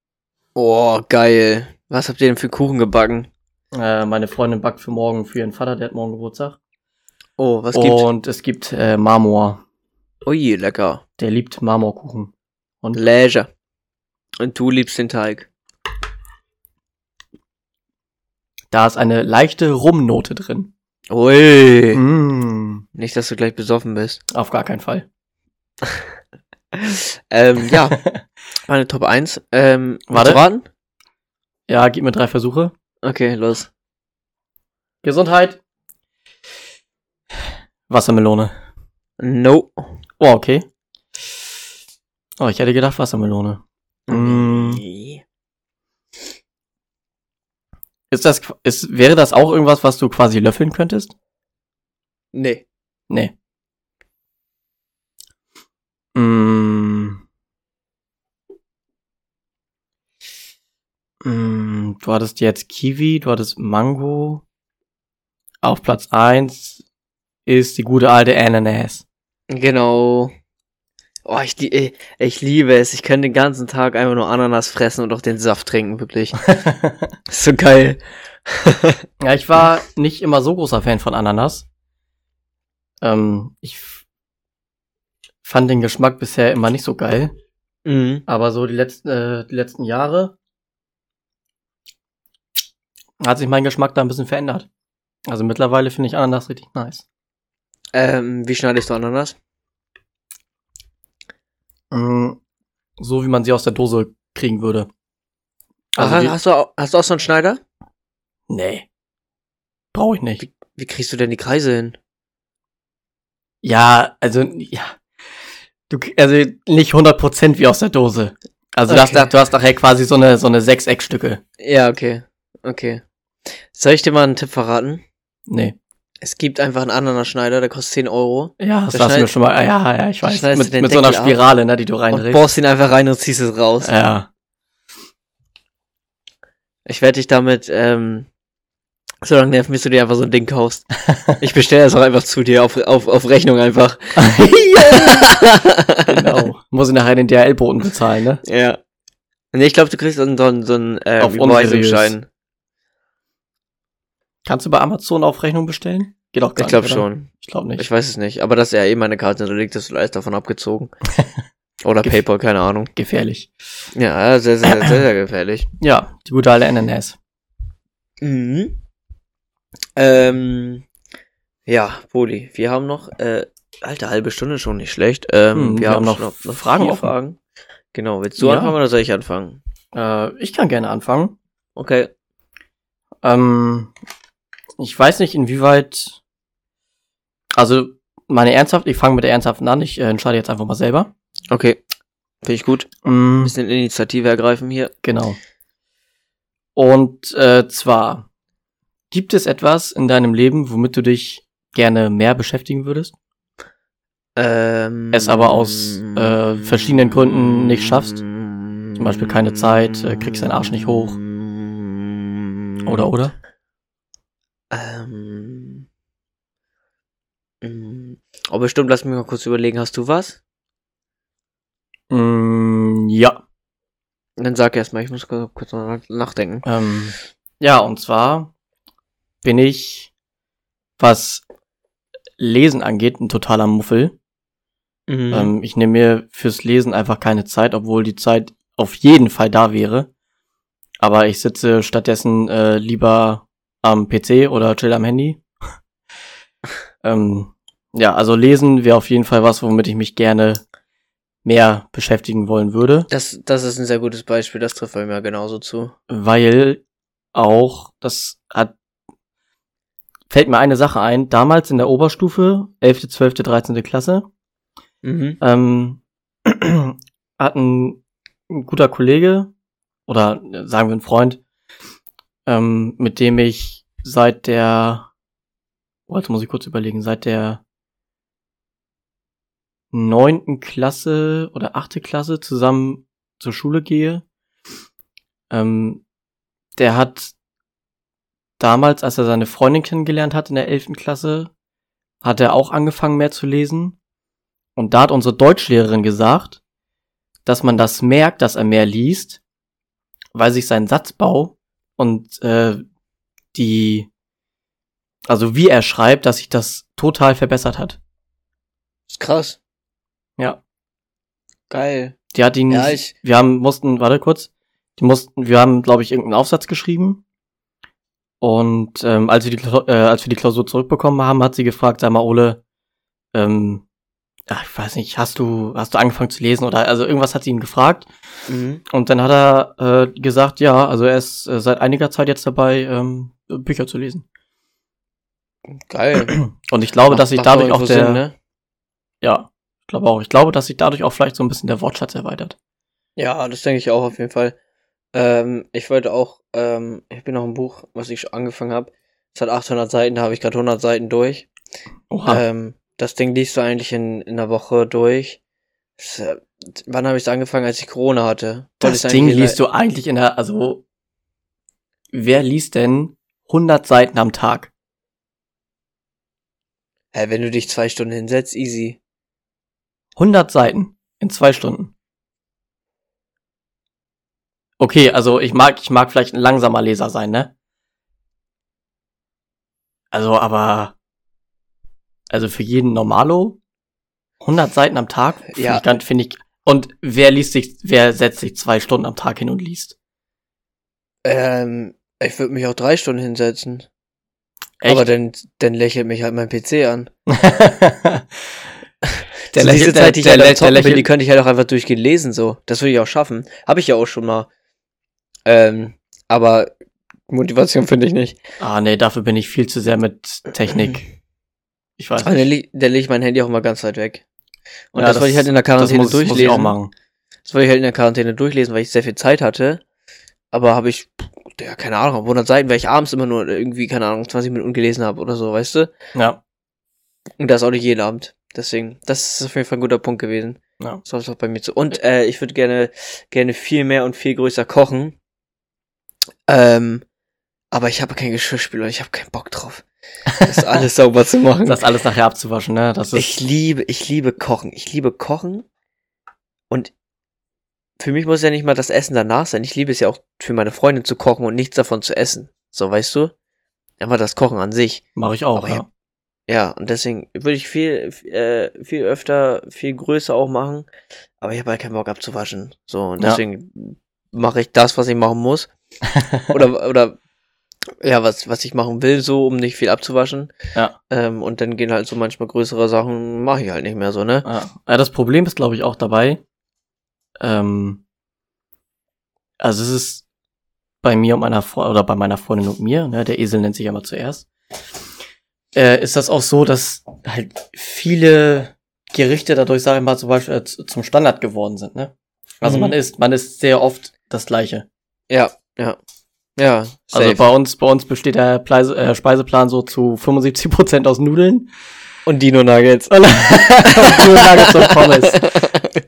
Oh, geil. Was habt ihr denn für Kuchen gebacken? Äh, meine Freundin backt für morgen für ihren Vater, der hat morgen Geburtstag. Oh, was gibt's? Und es gibt äh, Marmor. Ui, lecker. Der liebt Marmorkuchen. Und Leisure. Und du liebst den Teig. da ist eine leichte Rumnote drin. Ui. Mm, Nicht, dass du gleich besoffen bist. auf gar keinen Fall. Ähm, ja, meine Top 1. Ähm, Warte. raten? Ja, gib mir drei Versuche. Okay, los. Gesundheit. Wassermelone. No. Oh, okay. Oh, ich hätte gedacht Wassermelone. Mm. Nee. Ist das, ist, wäre das auch irgendwas, was du quasi löffeln könntest? Nee. Nee. Mm. Mm, du hattest jetzt Kiwi, du hattest Mango. Auf Platz eins ist die gute alte Ananas. Genau. Oh, ich, ey, ich liebe es. Ich kann den ganzen Tag einfach nur Ananas fressen und auch den Saft trinken, wirklich. ist so geil. ja, ich war nicht immer so großer Fan von Ananas. Ähm, ich fand den Geschmack bisher immer nicht so geil. Mhm. Aber so die letzten, äh, die letzten Jahre hat sich mein Geschmack da ein bisschen verändert. Also mittlerweile finde ich Ananas richtig nice. Ähm, wie schneidest du Ananas? Mm, so wie man sie aus der Dose kriegen würde. Also die, hast, du, auch- hast du auch so einen Schneider? nee. Brauche ich nicht. Wie kriegst du denn die Kreise hin? Ja, also, ja. Du, also nicht 100% wie aus der Dose. Also du, Okay. hast, du hast nachher quasi so eine, so eine Sechseckstücke. Ja, okay. Okay. Soll ich dir mal einen Tipp verraten? Nee. Es gibt einfach einen Ananasschneider, der kostet 10 Euro. Ja, das Da hast du mir schon mal. ah, Ja, ja, ich weiß. Mit, du mit so einer Deckel ab Spirale, ne, die du Und reinrichst. bohrst ihn einfach rein und ziehst es raus. Ja. Ich werde dich damit, ähm, so lange nerven, bis du dir einfach so ein Ding kaufst. Ich bestelle das auch einfach zu dir auf, auf, auf Rechnung einfach. genau. Muss ich nachher den DHL-Boten bezahlen, ne? Ja. Nee, ich glaube, du kriegst so einen, so einen, so einen äh, Überweisungsschein. Kannst du bei Amazon auf Rechnung bestellen? Geht auch gar Ich glaube schon. Ich glaube nicht. Ich weiß es nicht. Aber das ist ja eh meine Karte, liegt das alles davon abgezogen. Oder Gef- PayPal, keine Ahnung. Gefährlich. Ja, sehr, sehr, sehr, sehr gefährlich. Ja, die gute alte NNS. Mhm. Ähm, ja, Poli, wir haben noch, äh, alte halbe Stunde schon nicht schlecht. Ähm, Hm, wir, wir haben haben noch noch, noch Fragen offen. Fragen. Genau, willst du Ja. anfangen oder soll ich anfangen? Äh, ich kann gerne anfangen. Okay. Ähm, ich weiß nicht, inwieweit. Also, meine ernsthaft, ich fange mit der ernsthaften an, ich äh, entscheide jetzt einfach mal selber. Okay. Finde ich gut. Mm, Bisschen Initiative ergreifen hier. genau. Und äh, zwar, gibt es etwas in deinem Leben, womit du dich gerne mehr beschäftigen würdest? Ähm, Es aber aus, äh, verschiedenen Gründen nicht schaffst? Zum Beispiel keine Zeit, äh, kriegst deinen Arsch nicht hoch. Oder, oder? Ähm. mm, Oh, bestimmt, lass mich mal kurz überlegen. Hast du was? Mm, ja. Dann sag erst mal, ich muss kurz nachdenken. Ähm, ja, und zwar bin ich, was Lesen angeht, ein totaler Muffel. Mhm. Ähm, ich nehme mir fürs Lesen einfach keine Zeit, obwohl die Zeit auf jeden Fall da wäre. Aber ich sitze stattdessen äh, lieber am PC oder chill am Handy. ähm, ja, also lesen wäre auf jeden Fall was, womit ich mich gerne mehr beschäftigen wollen würde. Das, das ist ein sehr gutes Beispiel, das trifft bei mir genauso zu. weil auch, das hat, fällt mir eine Sache ein, damals in der Oberstufe, 11., 12., 13. Klasse, Mhm. ähm, hat ein, ein guter Kollege, oder sagen wir ein Freund, ähm, mit dem ich seit der, oh, jetzt muss ich kurz überlegen, seit der neunten Klasse oder achte Klasse zusammen zur Schule gehe. Ähm, der hat damals, als er seine Freundin kennengelernt hat in der elften Klasse, hat er auch angefangen mehr zu lesen. Und da hat unsere Deutschlehrerin gesagt, dass man das merkt, dass er mehr liest, weil sich sein Satzbau und äh, die, also wie er schreibt, dass sich das total verbessert hat. Ist krass. Ja. Geil. Die hat ihn, Ja, ich- wir haben, mussten, warte kurz, die mussten, wir haben, glaube ich, irgendeinen Aufsatz geschrieben. Und ähm, als, wir die, äh, als wir die Klausur zurückbekommen haben, hat sie gefragt, sag mal, Ole, ähm, ach, ich weiß nicht, hast du, hast du angefangen zu lesen oder also irgendwas hat sie ihn gefragt. Mhm. Und dann hat er äh, gesagt, ja, also er ist äh, seit einiger Zeit jetzt dabei, ähm, Bücher zu lesen. Geil. Und ich glaube, dass sich dadurch auch der, Sinn, ne? ja, ich glaube auch, ich glaube, dass sich dadurch auch vielleicht so ein bisschen der Wortschatz erweitert. Ja, das denke ich auch auf jeden Fall. Ähm, ich wollte auch, ähm, ich bin noch ein Buch, was ich schon angefangen habe. Es hat 800 Seiten, da habe ich gerade 100 Seiten durch. Oha. Ähm, das Ding liest du eigentlich in, in einer Woche durch. Das, äh, wann habe ich es angefangen, als ich Corona hatte? Das Ding liest du eigentlich in der, also, wer liest denn 100 Seiten am Tag? Hä, wenn du dich zwei Stunden hinsetzt, easy. 100 Seiten in zwei Stunden. Okay, also ich mag, ich mag vielleicht ein langsamer Leser sein, ne? Also, aber, also für jeden Normalo, 100 Seiten am Tag? Find Ja. Ich finde ich. Und wer liest sich, wer setzt sich zwei Stunden am Tag hin und liest? Ähm, ich würde mich auch drei Stunden hinsetzen. Echt? Aber dann, dann lächelt mich halt mein PC an. der so diese lächelt, der, Zeit, die ich der, halt der, der bin, die könnte ich halt auch einfach durchgehend lesen, so. Das würde ich auch schaffen. Habe ich ja auch schon mal. Ähm, aber Motivation finde ich nicht. Ah, nee, dafür bin ich viel zu sehr mit Technik. Ich weiß Aber dann, nicht. dann lege ich mein Handy auch mal ganz weit weg. Und Ja, das, wollte ich halt in der das Quarantäne muss, muss ich auch durchlesen. machen. Das wollte ich halt in der Quarantäne durchlesen, weil ich sehr viel Zeit hatte. Aber habe ich, ja, keine Ahnung, auf 100 Seiten, weil ich abends immer nur irgendwie, keine Ahnung, 20 Minuten gelesen habe oder so, weißt du? Ja. Und das auch nicht jeden Abend. Deswegen, das ist auf jeden Fall ein guter Punkt gewesen. Ja. So ist auch bei mir zu. Und äh, ich würde gerne, gerne viel mehr und viel größer kochen. Ähm, aber ich habe kein Geschirrspüler und ich habe keinen Bock drauf. Das alles sauber zu machen. Das alles nachher abzuwaschen, ne? Das ist. ich liebe, ich liebe Kochen. Ich liebe Kochen. Und für mich muss ja nicht mal das Essen danach sein. Ich liebe es ja auch für meine Freundin zu kochen und nichts davon zu essen. So, weißt du? Einfach das Kochen an sich. Mache ich auch, Aber ja. Ja, und deswegen würde ich viel, äh, viel öfter, viel größer auch machen. Aber ich habe halt keinen Bock abzuwaschen. So, und Ja. deswegen mache ich das, was ich machen muss. oder, oder, ja, was, was ich machen will, so, um nicht viel abzuwaschen. Ja. Ähm, und dann gehen halt so manchmal größere Sachen, mache ich halt nicht mehr so, ne? Ja. ja, das Problem ist, glaube ich, auch dabei. Ähm, also es ist bei mir und meiner Freundin, oder bei meiner Freundin und mir, ne, der Esel nennt sich mal zuerst, äh, ist das auch so, dass halt viele Gerichte dadurch, sage ich mal, zum Beispiel äh, zum Standard geworden sind, ne? Also Mhm. man isst, man isst sehr oft das Gleiche. Ja, ja. Ja, Also safe. bei uns, bei uns besteht der Pleise, äh, Speiseplan so zu 75 Prozent aus Nudeln und Dino Nuggets. und nur Nuggets und Pommes.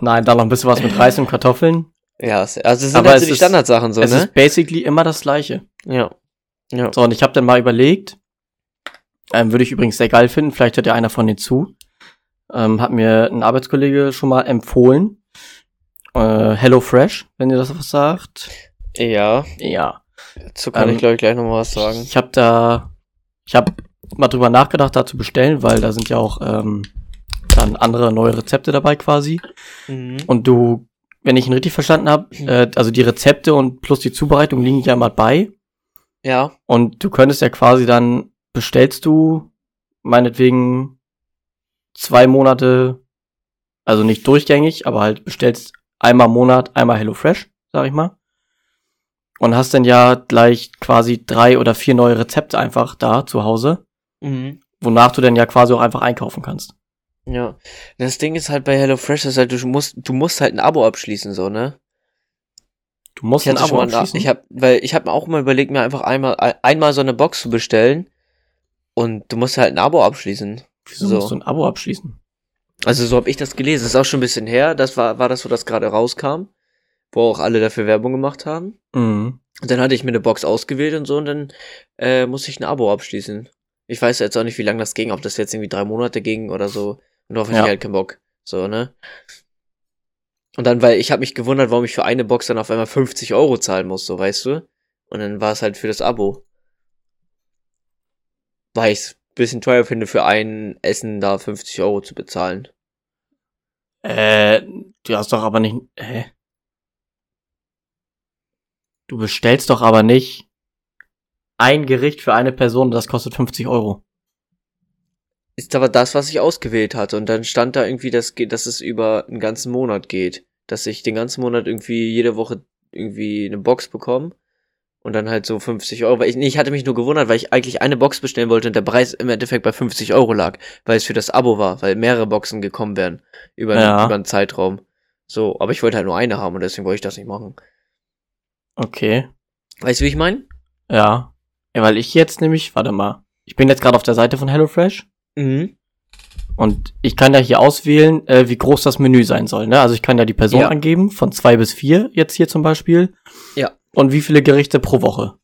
Nein, dann noch ein bisschen was mit Reis und Kartoffeln. ja, also es sind Aber halt es so die ist- Standardsachen so, es ne? ist basically immer das Gleiche. Ja. Ja. So, und ich habe dann mal überlegt, ähm, würde ich übrigens sehr geil finden, vielleicht hört ja einer von denen zu, ähm, hat mir ein Arbeitskollege schon mal empfohlen, äh, Hello Fresh, wenn ihr das was sagt. Ja. Ja, Dazu kann Ähm, ich, glaube ich, gleich nochmal was sagen. ich habe da, ich habe mal drüber nachgedacht, da zu bestellen, weil da sind ja auch ähm, dann andere neue Rezepte dabei quasi. Mhm. Und du, wenn ich ihn richtig verstanden habe, äh, also die Rezepte und plus die Zubereitung liegen ja mal bei. Ja. Und du könntest ja quasi dann, bestellst du meinetwegen zwei Monate, also nicht durchgängig, aber halt bestellst einmal im Monat, einmal HelloFresh, sag ich mal. Und hast dann ja gleich quasi drei oder vier neue Rezepte einfach da zu Hause, Mhm. wonach du dann ja quasi auch einfach einkaufen kannst. Ja. Das Ding ist halt bei HelloFresh, ist halt, du musst, du musst halt ein Abo abschließen, so, ne? Du musst Ich ein Abo abschließen. ich hab, weil ich habe mir auch mal überlegt, mir einfach einmal, ein- einmal so eine Box zu bestellen. Und du musst halt ein Abo abschließen. Wieso so. musst du ein Abo abschließen? Also so habe ich das gelesen. Das ist auch schon ein bisschen her. Das war, war das, wo das gerade rauskam. Wo auch alle dafür Werbung gemacht haben. Mhm. Und dann hatte ich mir eine Box ausgewählt und so und dann äh, musste ich ein Abo abschließen. Ich weiß jetzt auch nicht, wie lange das ging, ob das jetzt irgendwie drei Monate ging oder so. Und darauf hatte Ja. ich halt keinen Bock. So, ne? Und dann, weil ich habe mich gewundert, warum ich für eine Box dann auf einmal 50 Euro zahlen muss, so weißt du? Und dann war es halt für das Abo. Weil ich es ein bisschen teuer finde, für ein Essen da 50 Euro zu bezahlen. Äh, du hast doch aber nicht. Hä? Du bestellst doch aber nicht ein Gericht für eine Person, das kostet 50 Euro. Ist aber das, was ich ausgewählt hatte. Und dann stand da irgendwie, dass, dass es über einen ganzen Monat geht. Dass ich den ganzen Monat irgendwie jede Woche irgendwie eine Box bekomme. Und dann halt so 50 Euro. Weil ich, nee, ich hatte mich nur gewundert, weil ich eigentlich eine Box bestellen wollte und der Preis im Endeffekt bei 50 Euro lag. Weil es für das Abo war, weil mehrere Boxen gekommen wären. Über, Ja. über einen Zeitraum. So, aber ich wollte halt nur eine haben und deswegen wollte ich das nicht machen. Okay. Weißt du, wie ich meine? Ja. ja. Weil ich jetzt nämlich, warte mal. Ich bin jetzt gerade auf der Seite von HelloFresh Mhm. und ich kann ja hier auswählen, äh, wie groß das Menü sein soll. Ne? Also ich kann ja die Person Ja. angeben, von zwei bis vier jetzt hier zum Beispiel. Ja. Und wie viele Gerichte pro Woche.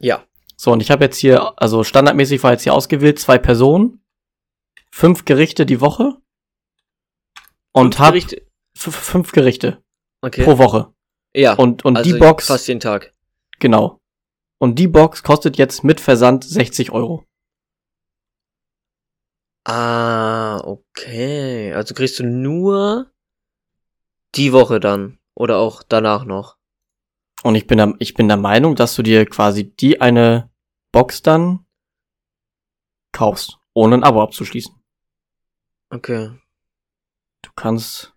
Ja. So, und ich habe jetzt hier, also standardmäßig war jetzt hier ausgewählt, zwei Personen, fünf Gerichte die Woche und Fünf hab Gerichte- f- fünf Gerichte Okay. pro Woche. ja. Und, und also die Box, Fast jeden Tag. genau. Und die Box kostet jetzt mit Versand 60 Euro. Ah, okay. Also kriegst du nur die Woche dann. Oder auch danach noch. Und ich bin, der, ich bin der Meinung, dass du dir quasi die eine Box dann kaufst, ohne ein Abo abzuschließen. Okay. Du kannst.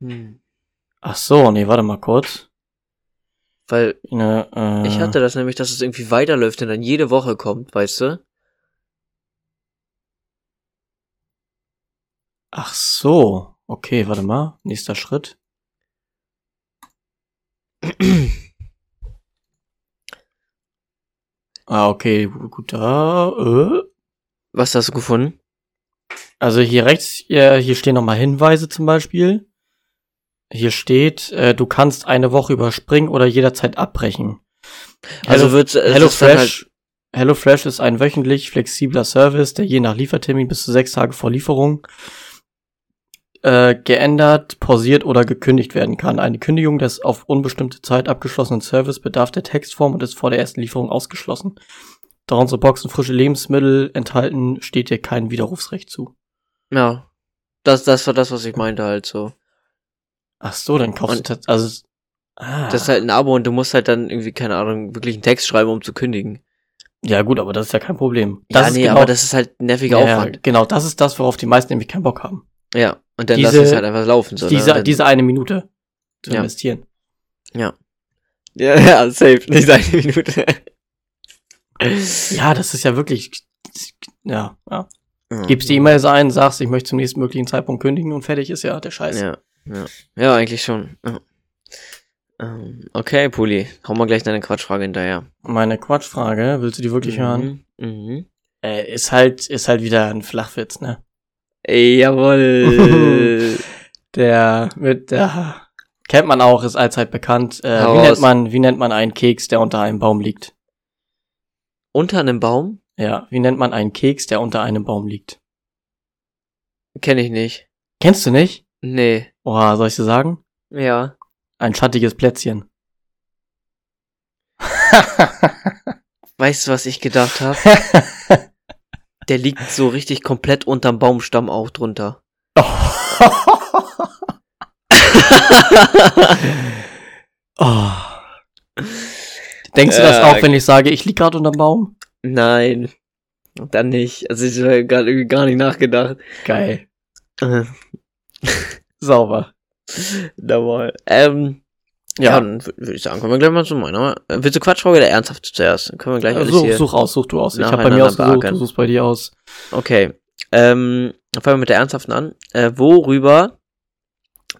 Hm. Ach so, nee, warte mal kurz. Weil Ne, äh, ich hatte das nämlich, dass es irgendwie weiterläuft und dann jede Woche kommt, weißt du? Ach so. Okay, warte mal. Nächster Schritt. Ah, okay, gut, da, äh. Was hast du gefunden? Also hier rechts, hier, hier stehen nochmal Hinweise zum Beispiel. Hier steht, äh, du kannst eine Woche überspringen oder jederzeit abbrechen. Also Hello, wird's, es Hello halt- Fresh, Hello Fresh ist ein wöchentlich flexibler Service, der je nach Liefertermin bis zu sechs Tage vor Lieferung äh, geändert, pausiert oder gekündigt werden kann. Eine Kündigung des auf unbestimmte Zeit abgeschlossenen Service bedarf der Textform und ist vor der ersten Lieferung ausgeschlossen. Da unsere Boxen frische Lebensmittel enthalten, steht dir kein Widerrufsrecht zu. Ja. Das, das war das, was ich meinte halt so. Ach so, dann kaufst Und- du tats- also ah. Das ist halt ein Abo und du musst halt dann irgendwie, keine Ahnung, wirklich einen Text schreiben, um zu kündigen. ja gut, aber das ist ja kein Problem. Das ja, nee, genau, aber das ist halt nerviger ja, Aufwand. genau, das ist das, worauf die meisten nämlich keinen Bock haben. Ja. Und dann Diese- lass es halt einfach laufen. So, diese, ne? diese eine Minute zu Ja. investieren. Ja, ja, safe. Nicht eine Minute. Ja, das ist ja wirklich. Ja, ja. Ja. Gibst die E-Mails ein, sagst, ich möchte zum nächsten möglichen Zeitpunkt kündigen und fertig ist ja der Scheiß. Ja, ja. Ja, eigentlich schon. Ja. Ähm, Okay, Puli, hau mal gleich deine Quatschfrage hinterher. Meine Quatschfrage, willst du die wirklich hören? Mhm. Mhm. Äh, ist halt, ist halt wieder ein Flachwitz, ne? Ey, jawoll. Der mit der kennt man auch, ist allzeit bekannt. Äh, wie nennt man, wie nennt man einen Keks, der unter einem Baum liegt? Unter einem Baum? Ja, wie nennt man einen Keks, der unter einem Baum liegt? Kenne ich nicht. Kennst du nicht? Nee. Oha, soll ich dir sagen? Ja. Ein schattiges Plätzchen. Weißt du, was ich gedacht habe? Der liegt so richtig komplett unterm Baumstamm auch drunter. oh. Denkst du das Äh, auch, wenn ich sage, ich lieg gerade unterm Baum? Nein. Dann nicht. Also ich habe gerade irgendwie gar nicht nachgedacht. Geil. Äh, Sauber. Jawohl. Ähm, ja, Ja, dann würde ich sagen, kommen wir gleich mal zu meiner. Äh, Willst du Quatschfrage oder ernsthaft zuerst? Dann können wir gleich alles such, hier. such aus, such du aus. Ich habe bei mir ausgesucht, du suchst bei dir aus. Okay. Ähm, dann fangen wir mit der ernsthaften an. Äh, worüber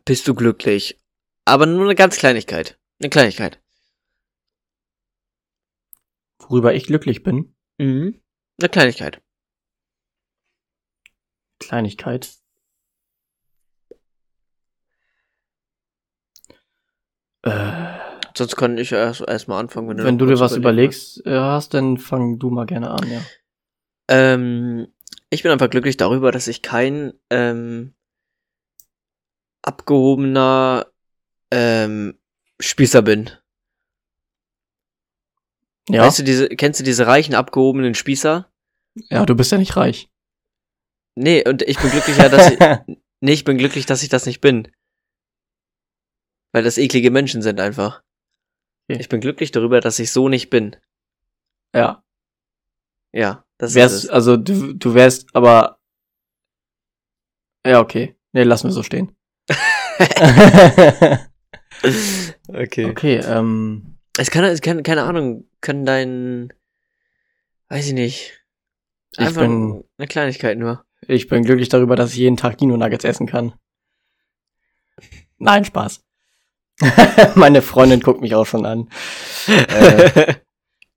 bist du glücklich? Aber nur eine ganz Kleinigkeit. Eine Kleinigkeit. Worüber ich glücklich bin. Mhm. Eine Kleinigkeit. Kleinigkeit. Äh, Sonst kann ich erst erstmal anfangen, wenn du, wenn du dir was überlegst äh, hast, dann fang du mal gerne an, ja. Ähm, ich bin einfach glücklich darüber, dass ich kein ähm, abgehobener ähm, Spießer bin. Ja, Weißt du, diese, kennst du diese reichen, abgehobenen Spießer? ja, du bist ja nicht reich. Nee, und ich bin glücklicher, dass ich, nee, ich bin glücklich, dass ich das nicht bin. Weil das eklige Menschen sind einfach. Okay. Ich bin glücklich darüber, dass ich so nicht bin. ja. Ja, das ist Wärst, es. also du, du wärst aber. Ja, okay. Nee, lassen wir so stehen. okay. okay, ähm. Es kann, es kann, keine Ahnung, kann dein, weiß ich nicht, Ich einfach bin- eine Kleinigkeit nur. Ich bin glücklich darüber, dass ich jeden Tag Dino Nuggets essen kann. Nein, Spaß. Meine Freundin guckt mich auch schon an.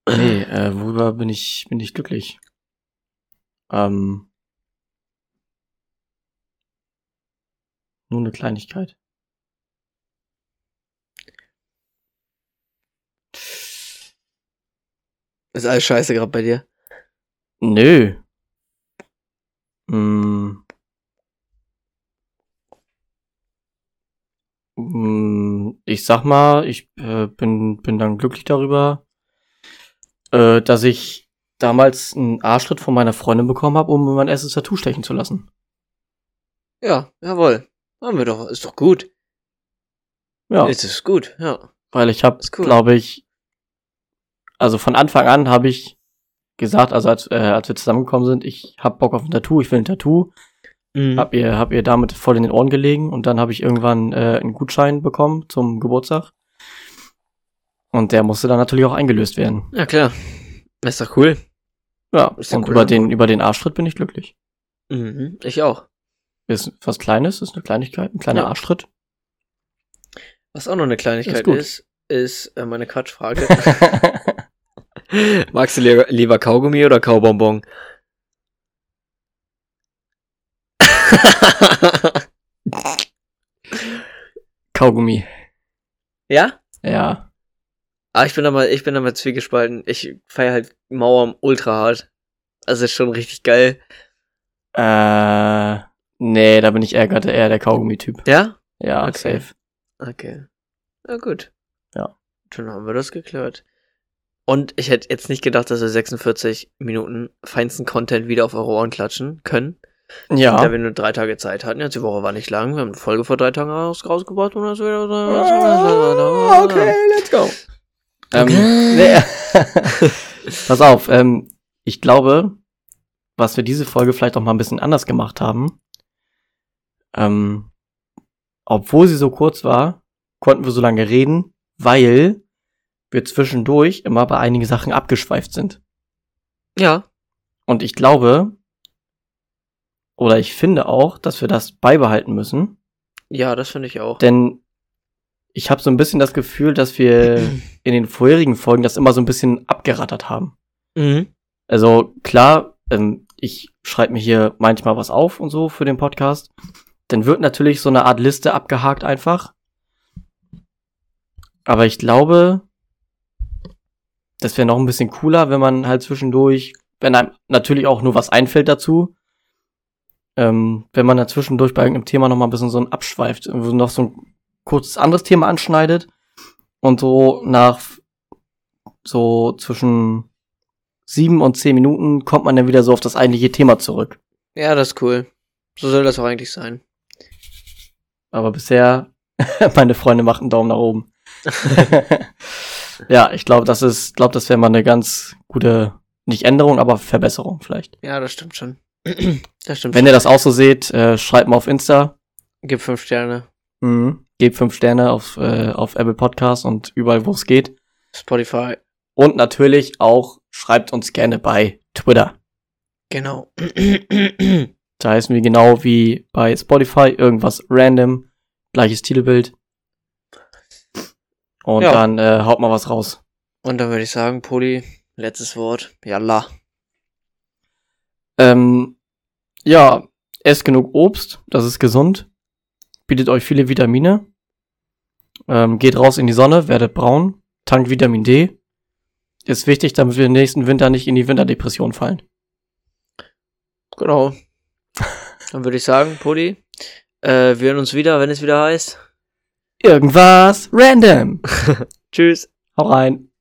Äh, nee, äh, worüber bin ich, bin ich glücklich? Ähm, nur eine Kleinigkeit. ist alles scheiße gerade bei dir. Nö. Mm. Ich sag mal, ich äh, bin, bin dann glücklich darüber, äh, dass ich, damals einen Arschtritt von meiner Freundin bekommen habe, um mir mein erstes Tattoo stechen zu lassen. Ja, jawohl. Haben wir doch. Ist doch gut. Ja, Ist es gut, ja. weil ich habe, ist cool. glaube ich, also von Anfang an habe ich gesagt, also als, äh, als wir zusammengekommen sind, ich hab Bock auf ein Tattoo, ich will ein Tattoo. Mhm. Hab ihr, hab ihr damit voll in den Ohren gelegen und dann habe ich irgendwann äh, einen Gutschein bekommen zum Geburtstag. Und der musste dann natürlich auch eingelöst werden. Ja, klar. Ist doch cool. Ja, Ist und cool, über den, über den Arschtritt bin ich glücklich. Mhm. Ich auch. Ist was Kleines, ist eine Kleinigkeit, ein kleiner Ja. Arschtritt. Was auch noch eine Kleinigkeit Ist ist, ist äh, meine Quatschfrage. Magst du lieber, lieber Kaugummi oder Kaubonbon? Kaugummi. ja? Ja. Ah, ich bin da mal, ich bin da mal zwiegespalten. Ich feier halt Mauer ultra hart. Also ist schon richtig geil. Äh, nee, da bin ich eher, eher der Kaugummi-Typ. Ja? Ja, Okay. safe. Okay. Na gut. Ja. Dann haben wir das geklärt. Und ich hätte jetzt nicht gedacht, dass wir 46 Minuten feinsten Content wieder auf eure Ohren klatschen können. Ja. Da wir nur drei Tage Zeit hatten. Jetzt die Woche war nicht lang. Wir haben eine Folge vor drei Tagen raus, rausgebracht und das wieder Ah, okay, let's go. Ähm, nee. Pass auf, ähm, ich glaube, was wir diese Folge vielleicht auch mal ein bisschen anders gemacht haben, ähm, obwohl sie so kurz war, konnten wir so lange reden, weil wir zwischendurch immer bei einigen Sachen abgeschweift sind. Ja. Und ich glaube, oder ich finde auch, dass wir das beibehalten müssen, Ja, das finde ich auch. denn ich habe so ein bisschen das Gefühl, dass wir in den vorherigen Folgen das immer so ein bisschen abgerattert haben. Mhm. Also klar, ähm, ich schreibe mir hier manchmal was auf und so für den Podcast. Dann wird natürlich so eine Art Liste abgehakt einfach. Aber ich glaube, das wäre noch ein bisschen cooler, wenn man halt zwischendurch, wenn einem natürlich auch nur was einfällt dazu, ähm, wenn man da zwischendurch bei irgendeinem Thema noch mal ein bisschen so ein abschweift, noch so ein kurzes anderes Thema anschneidet und so nach so zwischen sieben und zehn Minuten kommt man dann wieder so auf das eigentliche Thema zurück. Ja, das ist cool. So soll das auch eigentlich sein. Aber bisher, meine Freunde machen einen Daumen nach oben. ja, ich glaube, das ist, glaube, das wäre mal eine ganz gute, nicht Änderung, aber Verbesserung vielleicht. Ja, das stimmt schon. Das stimmt Wenn ihr das auch so seht, äh, schreibt mal auf Insta. Gib fünf Sterne. Mhm. Gebt fünf Sterne auf, äh, auf Apple Podcasts und überall, wo es geht. Spotify. Und natürlich auch schreibt uns gerne bei Twitter. Genau. Da heißen wir genau wie bei Spotify irgendwas random, gleiches Titelbild. Und Ja. dann äh, haut mal was raus. Und dann würde ich sagen, Poli, letztes Wort. Yalla. Ähm, ja, esst genug Obst, das ist gesund, bietet euch viele Vitamine. Ähm, geht raus in die Sonne, werdet braun, tankt Vitamin D. Ist wichtig, damit wir im nächsten Winter nicht in die Winterdepression fallen. Genau. Dann würde ich sagen, Poli, äh, wir hören uns wieder, wenn es wieder heißt. Irgendwas random. Tschüss. Hau rein.